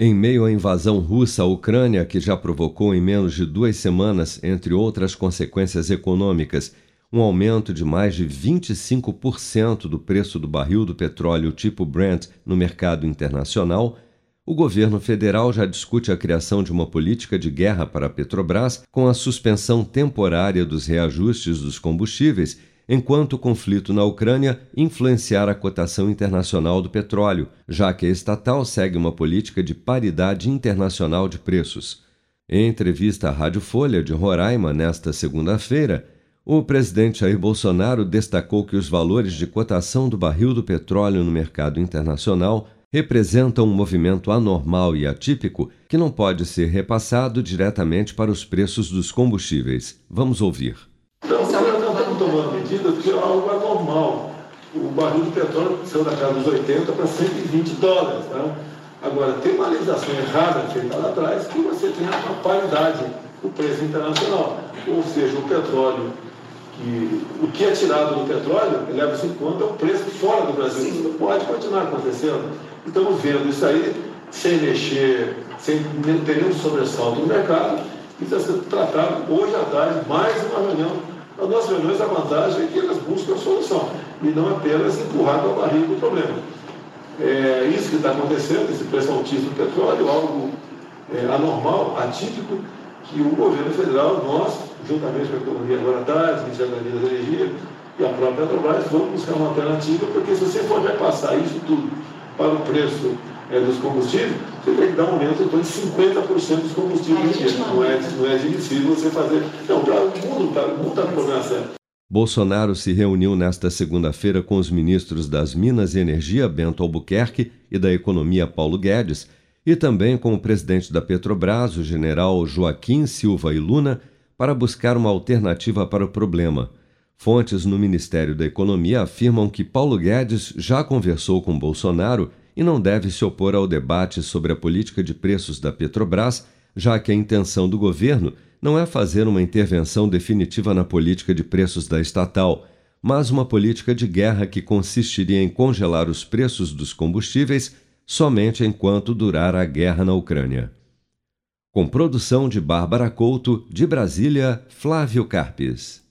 Em meio à invasão russa à Ucrânia, que já provocou em menos de duas semanas, entre outras consequências econômicas, um aumento de mais de 25% do preço do barril do petróleo tipo Brent no mercado internacional, o governo federal já discute a criação de uma política de guerra para a Petrobras com a suspensão temporária dos reajustes dos combustíveis enquanto o conflito na Ucrânia influenciar a cotação internacional do petróleo, já que a estatal segue uma política de paridade internacional de preços. Em entrevista à Rádio Folha de Roraima nesta segunda-feira, o presidente Jair Bolsonaro destacou que os valores de cotação do barril do petróleo no mercado internacional representam um movimento anormal e atípico que não pode ser repassado diretamente para os preços dos combustíveis. Vamos ouvir tomando medidas que é algo anormal. O barril de petróleo saiu da casa dos 80 para 120 dólares. Né? Agora, tem uma legislação errada feita lá atrás que você tem uma paridade o preço internacional. Ou seja, o petróleo, que, o que é tirado do petróleo, leva-se em conta o preço fora do Brasil. Isso não pode continuar acontecendo. Estamos vendo isso aí sem mexer, sem ter nenhum sobressalto no mercado, e está sendo tratado hoje à tarde, mais uma reunião nas nossas reuniões, a vantagem é que elas buscam a solução e não apenas empurrar com a barriga o problema. É isso que está acontecendo, esse preço altíssimo do petróleo, algo é, anormal, atípico, que o governo federal, nós, juntamente com a economia agora tarde, Ministério da Minas e Energia e a própria Petrobras, vamos buscar uma alternativa, porque se você for repassar isso tudo para o preço é, dos combustíveis, você tem que dar um aumento em torno de 50% dos combustíveis Não, não, é, não é admissível você fazer. Não, para o mundo está tá no problema certo. Bolsonaro se reuniu nesta segunda-feira com os ministros das Minas e Energia, Bento Albuquerque, e da Economia, Paulo Guedes, e também com o presidente da Petrobras, o general Joaquim Silva e Luna, para buscar uma alternativa para o problema. Fontes no Ministério da Economia afirmam que Paulo Guedes já conversou com Bolsonaro e não deve se opor ao debate sobre a política de preços da Petrobras, já que a intenção do governo não é fazer uma intervenção definitiva na política de preços da estatal, mas uma política de guerra que consistiria em congelar os preços dos combustíveis somente enquanto durar a guerra na Ucrânia. Com produção de Bárbara Couto, de Brasília, Flávio Carpes.